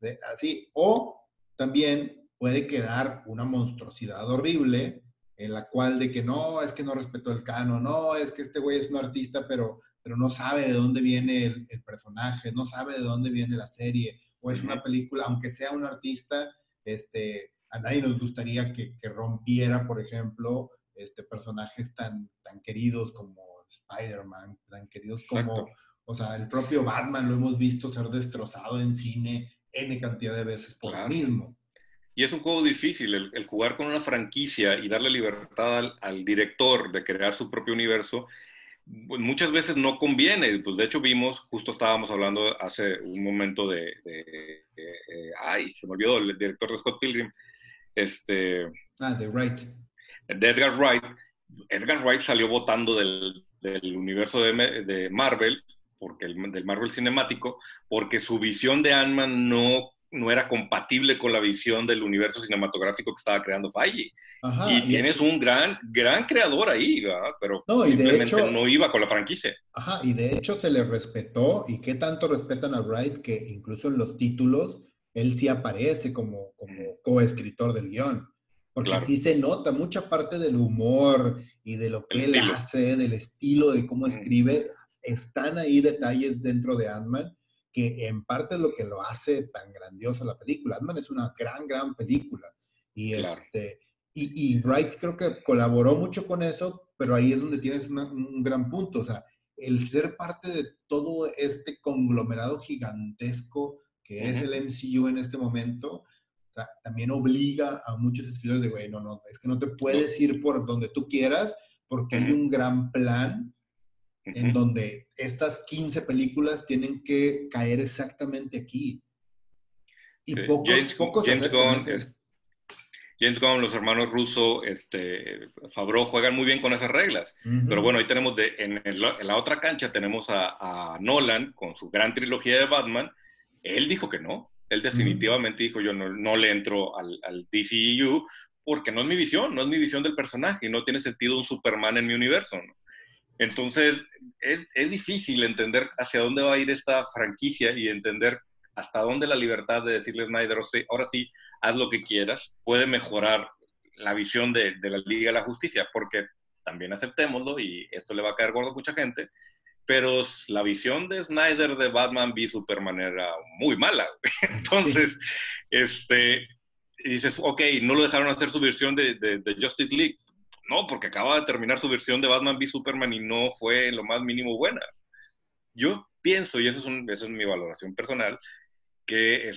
de, así, o también puede quedar una monstruosidad horrible en la cual de que no, es que no respetó el cano, no, es que este güey es un artista, pero pero no sabe de dónde viene el, personaje, no sabe de dónde viene la serie, o es una película, aunque sea un artista, este, a nadie nos gustaría que, rompiera, por ejemplo, este, personajes tan, tan queridos como Spider-Man, tan queridos como, o sea, el propio Batman lo hemos visto ser destrozado en cine N cantidad de veces por lo mismo. Y es un juego difícil, el, jugar con una franquicia y darle libertad al, director de crear su propio universo muchas veces no conviene. Pues de hecho vimos, justo estábamos hablando hace un momento de, eh, ay, se me olvidó el director de Scott Pilgrim, este... Ah, de Wright. De Edgar Wright. Edgar Wright salió votando del, del universo de, de, Marvel, porque el, del Marvel cinemático, porque su visión de Ant-Man no no era compatible con la visión del universo cinematográfico que estaba creando Feige. y, tienes un gran, gran creador ahí, ¿verdad? pero no, simplemente no iba con la franquicia. Ajá, y de hecho se le respetó, y qué tanto respetan a Wright que incluso en los títulos él sí aparece como, como coescritor del guion. Porque sí se nota mucha parte del humor y de lo que él hace, del estilo, de cómo escribe, están ahí detalles dentro de Ant-Man que en parte es lo que lo hace tan grandiosa la película. ant es una gran, gran película. Y, este, y, y, Wright creo que colaboró mucho con eso, pero ahí es donde tienes un gran punto. O sea, el ser parte de todo este conglomerado gigantesco que es el MCU en este momento, también obliga a muchos escritores de, güey, no, no, es que no te puedes ir por donde tú quieras porque hay un gran plan en donde estas 15 películas tienen que caer exactamente aquí. Y pocos, James, pocos James Gunn, James Gunn, los hermanos Russo, este, Fabro juegan muy bien con esas reglas. Pero bueno, ahí tenemos, de, en, la otra cancha tenemos a, Nolan con su gran trilogía de Batman. Él dijo que no. Él definitivamente dijo, yo no, le entro al, al, DCU porque no es mi visión, no es mi visión del personaje y no tiene sentido un Superman en mi universo. ¿no? Entonces, es, difícil entender hacia dónde va a ir esta franquicia y entender hasta dónde la libertad de decirle a Snyder, ahora sí, haz lo que quieras, puede mejorar la visión de, la Liga de la Justicia, porque también aceptémoslo, y esto le va a caer gordo a mucha gente, pero la visión de Snyder de Batman v Superman era muy mala. Entonces, este, dices, ok, no lo dejaron hacer su versión de, de Justice League, no, porque acaba de terminar su versión de Batman v Superman y no fue lo más mínimo buena. Yo pienso, y eso es, esa es mi valoración personal, que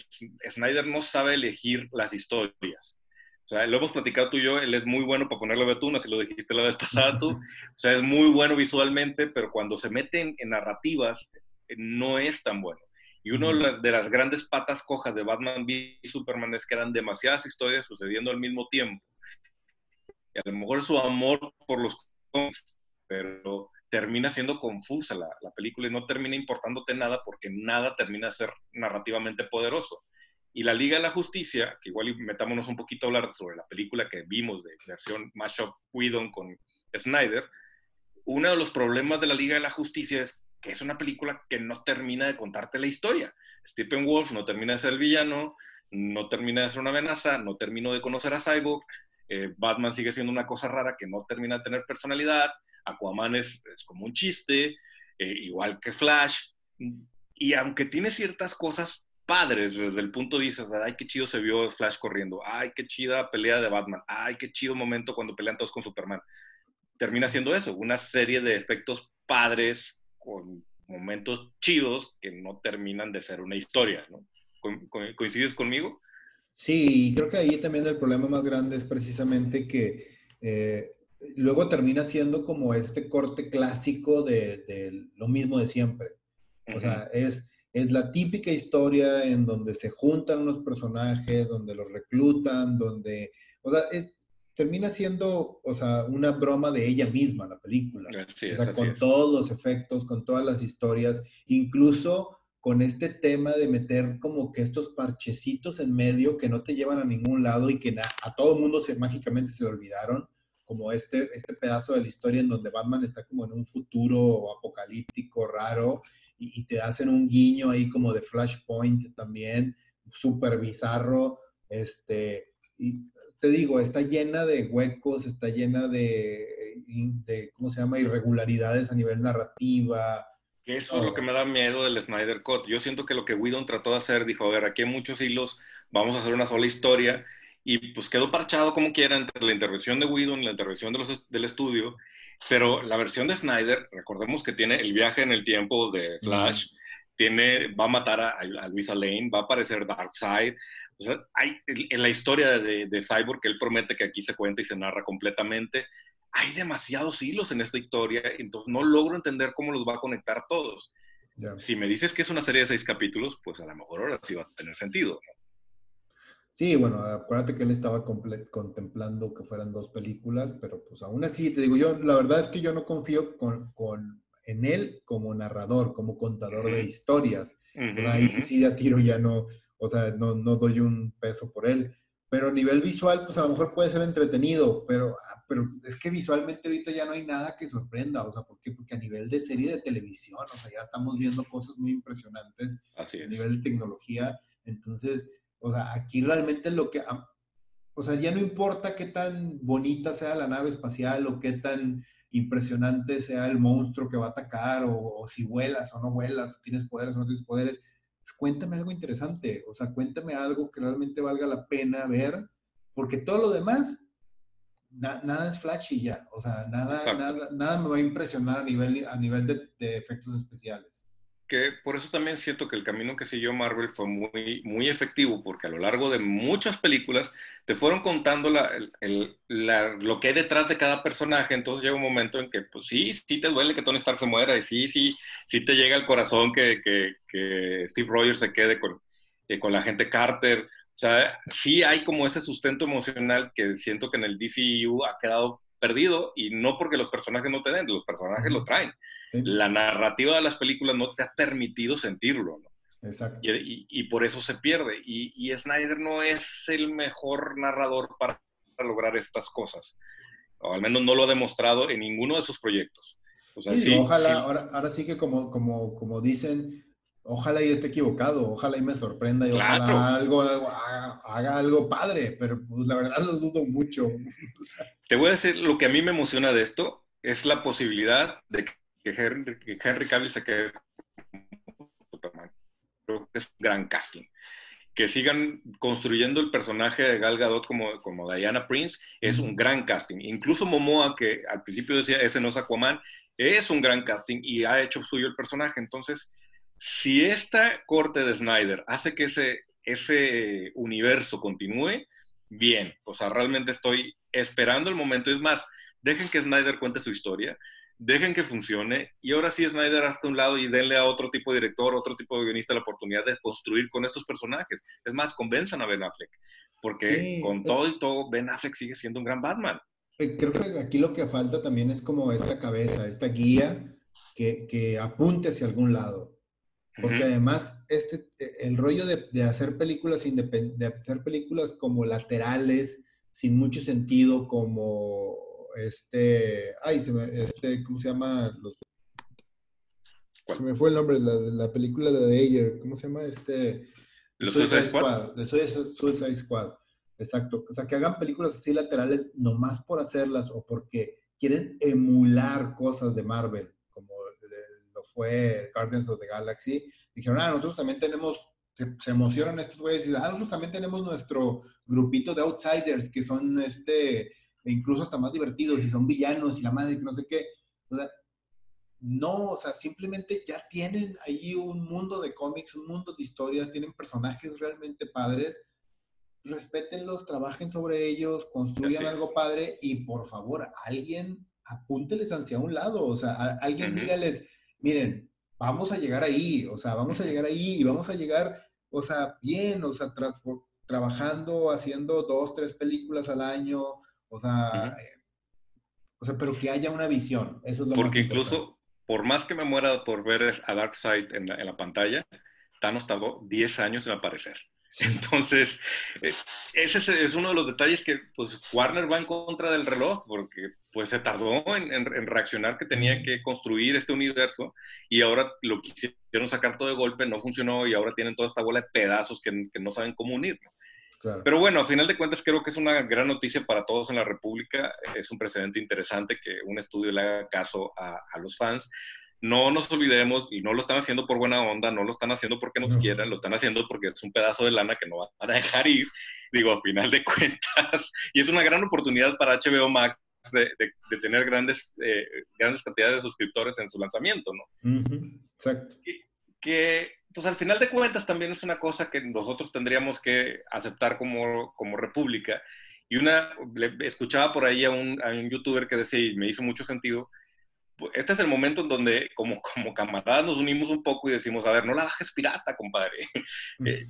Snyder no sabe elegir las historias. O sea, lo hemos platicado tú y yo, él es muy bueno para ponerle betún, así lo dijiste la vez pasada tú. O sea, es muy bueno visualmente, pero cuando se meten en narrativas, no es tan bueno. Y una de las grandes patas cojas de Batman v Superman es que eran demasiadas historias sucediendo al mismo tiempo a lo mejor su amor por los pero termina siendo confusa la, la, película y no termina importándote nada porque nada termina de ser narrativamente poderoso. Y la Liga de la Justicia, que igual metámonos un poquito a hablar sobre la película que vimos de versión mashup Whedon con Snyder, uno de los problemas de la Liga de la Justicia es que es una película que no termina de contarte la historia. Stephen Wolf no termina de ser el villano, no termina de ser una amenaza, no terminó de conocer a Cyborg, eh, Batman sigue siendo una cosa rara que no termina de tener personalidad, Aquaman es, como un chiste, eh, igual que Flash, y aunque tiene ciertas cosas padres desde el punto de vista, ay, qué chido se vio Flash corriendo, ay, qué chida pelea de Batman, ay, qué chido momento cuando pelean todos con Superman, termina siendo eso, una serie de efectos padres con momentos chidos que no terminan de ser una historia, ¿no? ¿Coincides conmigo? Sí, creo que ahí también el problema más grande es precisamente que eh, luego termina siendo como este corte clásico de, lo mismo de siempre. O sea, es, es la típica historia en donde se juntan unos personajes, donde los reclutan, donde, o sea, termina siendo, o sea, una broma de ella misma la película. o sea, con todos los efectos, con todas las historias, incluso con este tema de meter como que estos parchecitos en medio que no te llevan a ningún lado y que a, todo el mundo se mágicamente se olvidaron, como este, este pedazo de la historia en donde Batman está como en un futuro apocalíptico raro y, y te hacen un guiño ahí como de Flashpoint también, súper bizarro, este, y te digo, está llena de huecos, está llena de, de ¿cómo se llama?, irregularidades a nivel narrativa, eso es lo que me da miedo del Snyder Cut. Yo siento que lo que Whedon trató de hacer, dijo, a ver, aquí hay muchos hilos, vamos a hacer una sola historia, y pues quedó parchado como quiera entre la intervención de Whedon y la intervención de los, del estudio, pero la versión de Snyder, recordemos que tiene el viaje en el tiempo de Flash, tiene, va a matar a, a, Luisa Lane, va a aparecer Darkseid, o sea, hay en la historia de, de Cyborg que él promete que aquí se cuenta y se narra completamente, hay demasiados hilos en esta historia, entonces no logro entender cómo los va a conectar todos. Si me dices que es una serie de seis capítulos, pues a lo mejor ahora sí va a tener sentido. Sí, bueno, acuérdate que él estaba contemplando que fueran dos películas, pero pues aún así, te digo yo, la verdad es que yo no confío con, con en él como narrador, como contador de historias. ahí sí a tiro ya no, o sea, no, no doy un peso por él. Pero a nivel visual, pues a lo mejor puede ser entretenido, pero, ah, pero es que visualmente ahorita ya no hay nada que sorprenda, o sea, ¿por qué? Porque a nivel de serie de televisión, o sea, ya estamos viendo cosas muy impresionantes Así a nivel de tecnología. Entonces, o sea, aquí realmente lo que, o sea, ya no importa qué tan bonita sea la nave espacial o qué tan impresionante sea el monstruo que va a atacar o, o si vuelas o no vuelas, o tienes poderes o no tienes poderes pues, cuéntame algo interesante, o sea, cuéntame algo que realmente valga la pena ver, porque todo lo demás, nada es flashy ya, o sea, nada, nada, nada me va a impresionar a nivel, a nivel de efectos especiales que por eso también siento que el camino que siguió Marvel fue muy, muy efectivo, porque a lo largo de muchas películas te fueron contando la, lo que hay detrás de cada personaje, entonces llega un momento en que, pues sí, sí te duele que Tony Stark se muera, y sí, sí, sí te llega al corazón que, que, que Steve Rogers se quede con, eh, con la gente Carter, o sea, sí hay como ese sustento emocional que siento que en el DCU ha quedado perdido, y no porque los personajes no te den, los personajes lo traen la narrativa de las películas no te ha permitido sentirlo, ¿no? Exacto. Y, por eso se pierde. Y, Snyder no es el mejor narrador para lograr estas cosas. O al menos no lo ha demostrado en ninguno de sus proyectos. ojalá, Ahora, sí que como, como, como dicen, ojalá y esté equivocado, ojalá y me sorprenda y ojalá algo, haga, algo padre, pero pues la verdad lo dudo mucho. Te voy a decir, lo que a mí me emociona de esto es la posibilidad de que que Henry, Cavill se quede Creo que es un gran casting. Que sigan construyendo el personaje de Gal Gadot como, como Diana Prince es un gran casting. Incluso Momoa, que al principio decía ese no es Aquaman, es un gran casting y ha hecho suyo el personaje. Entonces, si esta corte de Snyder hace que ese, ese universo continúe, bien. O sea, realmente estoy esperando el momento. Es más, dejen que Snyder cuente su historia dejen que funcione y ahora sí Snyder hasta un lado y denle a otro tipo de director, otro tipo de guionista la oportunidad de construir con estos personajes. Es más, convenzan a Ben Affleck, porque con todo y todo Ben Affleck sigue siendo un gran Batman. Eh, creo que aquí lo que falta también es como esta cabeza, esta guía que, que apunte hacia algún lado. Porque además, este, eh, el rollo de, de hacer películas de hacer películas como laterales, sin mucho sentido, como este, ay, se me, este, ¿cómo se llama? Los, se me fue el nombre de la, película de Ayer, ¿cómo se llama? Este, Suicide Squad. De Suicide Squad. Exacto. O sea, que hagan películas así laterales nomás por hacerlas o porque quieren emular cosas de Marvel, como lo fue Guardians of the Galaxy. Dijeron, ah, nosotros también tenemos, se, emocionan estos güeyes y dicen, ah, nosotros también tenemos nuestro grupito de outsiders que son este, incluso hasta más divertidos y son villanos y la madre que no sé qué. O sea, no, o sea, simplemente ya tienen ahí un mundo de cómics, un mundo de historias, tienen personajes realmente padres. Respétenlos, trabajen sobre ellos, construyan algo padre y por favor, alguien apúnteles hacia un lado, o sea, alguien dígales, miren, vamos a llegar ahí, o sea, vamos a llegar ahí y vamos a llegar, o sea, bien, o sea, trabajando, haciendo dos, tres películas al año, o sea, eh, o sea, pero que haya una visión, eso es lo Porque incluso, por más que me muera por ver a Darkseid en la, en la pantalla, Thanos tardó 10 años en aparecer. Entonces, eh, ese es, uno de los detalles que pues, Warner va en contra del reloj, porque pues se tardó en, reaccionar que tenía que construir este universo y ahora lo quisieron sacar todo de golpe, no funcionó y ahora tienen toda esta bola de pedazos que, no saben cómo unir. Pero bueno, a final de cuentas creo que es una gran noticia para todos en la República, es un precedente interesante que un estudio le haga caso a, a los fans. No nos olvidemos, y no lo están haciendo por buena onda, no lo están haciendo porque nos quieran, lo están haciendo porque es un pedazo de lana que no van a dejar ir, digo, a final de cuentas, y es una gran oportunidad para HBO Max de, tener grandes, eh, grandes cantidades de suscriptores en su lanzamiento, ¿no? Exacto. que, pues al final de cuentas también es una cosa que nosotros tendríamos que aceptar como, como república, y una, escuchaba por ahí a un, a un youtuber que decía, y me hizo mucho sentido, este es el momento en donde como, como camaradas nos unimos un poco y decimos, a ver, no la bajes pirata, compadre. Eh,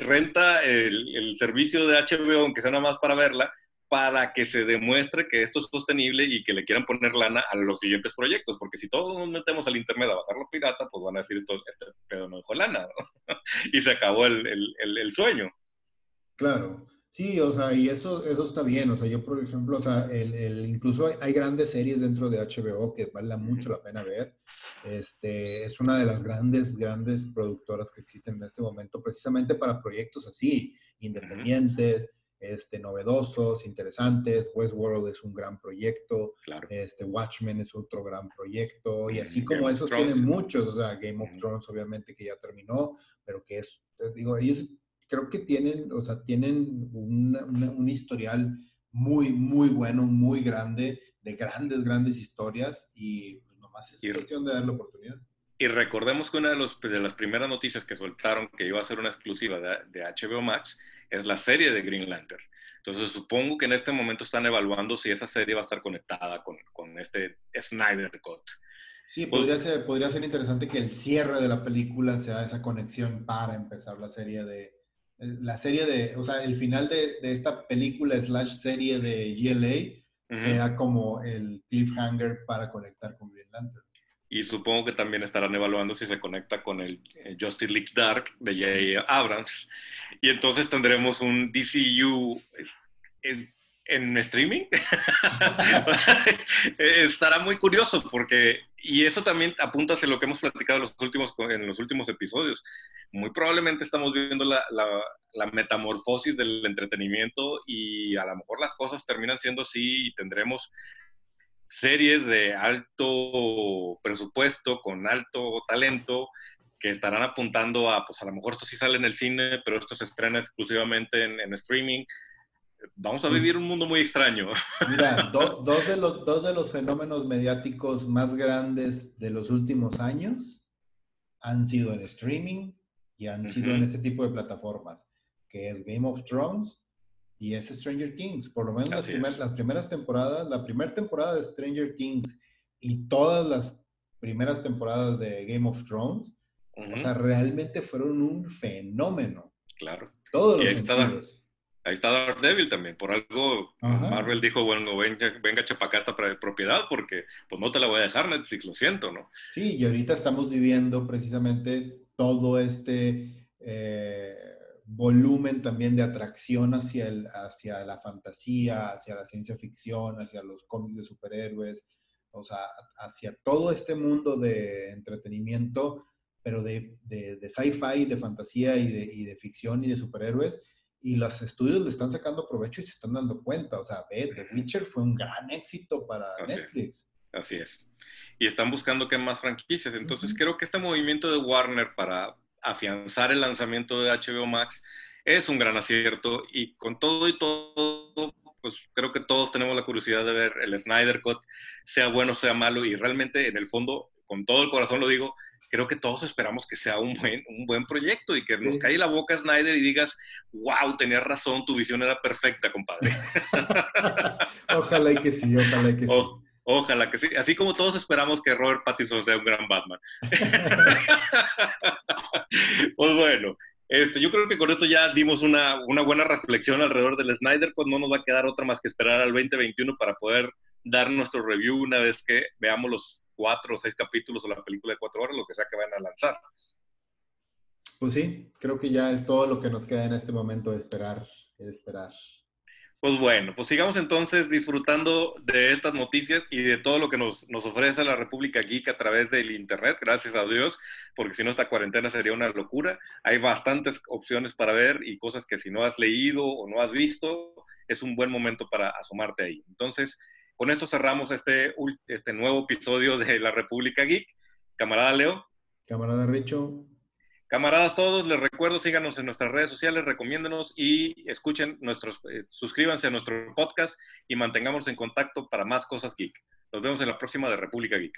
renta el, el, servicio de HBO, aunque sea nada más para verla, para que se demuestre que esto es sostenible y que le quieran poner lana a los siguientes proyectos, porque si todos nos metemos al internet a bajarlo pirata, pues van a decir, esto, este pedo no dejó lana, y se acabó el, el, el sueño. Claro. Sí, o sea, y eso, eso está bien. O sea, yo, por ejemplo, o sea, el, el incluso hay, grandes series dentro de HBO que vale mucho la pena ver. Este, es una de las grandes, grandes productoras que existen en este momento, precisamente para proyectos así, independientes, este, novedosos, interesantes. Westworld es un gran proyecto. Claro. Este, Watchmen es otro gran proyecto. Y así como esos tienen muchos, o sea, Game of Thrones obviamente que ya terminó, pero que es, digo, ellos creo que tienen, o sea, tienen un historial muy, muy bueno, muy grande, de grandes, grandes historias y pues, nomás es cuestión de darle oportunidad. Y recordemos que una de, los, de las primeras noticias que soltaron que iba a ser una exclusiva de, de HBO Max es la serie de Green Lantern. Entonces supongo que en este momento están evaluando si esa serie va a estar conectada con, con este Snyder Cut. Sí, pues podría ser, podría ser interesante que el cierre de la película sea esa conexión para empezar la serie de, la serie de, o sea, el final de, esta película slash serie de GLA sea como el cliffhanger para conectar con Green Lantern. Y supongo que también estarán evaluando si se conecta con el eh, Justice League Dark de J. Abrams. Y entonces tendremos un DCU en, en streaming. Estará muy curioso porque, y eso también apunta hacia lo que hemos platicado en los últimos, en los últimos episodios muy probablemente estamos viendo la, la, metamorfosis del entretenimiento y a lo mejor las cosas terminan siendo así y tendremos series de alto presupuesto, con alto talento, que estarán apuntando a, pues a lo mejor esto sí sale en el cine, pero esto se estrena exclusivamente en, streaming. Vamos a vivir un mundo muy extraño. Mira, dos, de los, dos de los fenómenos mediáticos más grandes de los últimos años han sido en streaming y han sido en este tipo de plataformas, que es Game of Thrones y es Stranger Things. Por lo menos las, las, primeras temporadas, la primera temporada de Stranger Things y todas las primeras temporadas de Game of Thrones, o sea, realmente fueron un fenómeno. Claro. Todos los sentidos. Ahí está Daredevil también. Por algo Marvel dijo, bueno, venga, venga chapacasta para propiedad porque pues no te la voy a dejar Netflix, lo siento, ¿no? Sí, y ahorita estamos viviendo precisamente todo este eh, volumen también de atracción hacia, el, hacia la fantasía, hacia la ciencia ficción, hacia los cómics de superhéroes, o sea, hacia todo este mundo de entretenimiento, pero de, de, de sci-fi, de fantasía y de, y de ficción y de superhéroes y los estudios le están sacando provecho y se están dando cuenta. O sea, ve, The Witcher fue un gran éxito para Netflix. Así es. Y están buscando qué más franquicias. Entonces, creo que este movimiento de Warner para afianzar el lanzamiento de HBO Max es un gran acierto. Y con todo y todo, pues creo que todos tenemos la curiosidad de ver el Snyder Cut, sea bueno, o sea malo. Y realmente, en el fondo, con todo el corazón lo digo, creo que todos esperamos que sea un buen, un buen proyecto y que nos cae la boca Snyder y digas, wow, tenías razón, tu visión era perfecta, compadre. ojalá y que sí, ojalá y que sí. Ojalá que sí. Así como todos esperamos que Robert Pattinson sea un gran Batman. pues bueno, este, yo creo que con esto ya dimos una, una, buena reflexión alrededor del Snyder, pues no nos va a quedar otra más que esperar al 2021 para poder dar nuestro review una vez que veamos los cuatro o seis capítulos o la película de cuatro horas, lo que sea que vayan a lanzar. Pues sí, creo que ya es todo lo que nos queda en este momento de esperar, de esperar. Pues bueno, pues sigamos entonces disfrutando de estas noticias y de todo lo que nos, nos, ofrece la República Geek a través del Internet, gracias a Dios, porque si no esta cuarentena sería una locura. Hay bastantes opciones para ver y cosas que si no has leído o no has visto, es un buen momento para asomarte ahí. Entonces, con esto cerramos este, este nuevo episodio de La República Geek. Camarada Leo. Camarada Richo. Camaradas todos, les recuerdo, síganos en nuestras redes sociales, recomiéndenos y escuchen nuestros, eh, suscríbanse a nuestro podcast y mantengamos en contacto para más cosas geek. Nos vemos en la próxima de República Geek.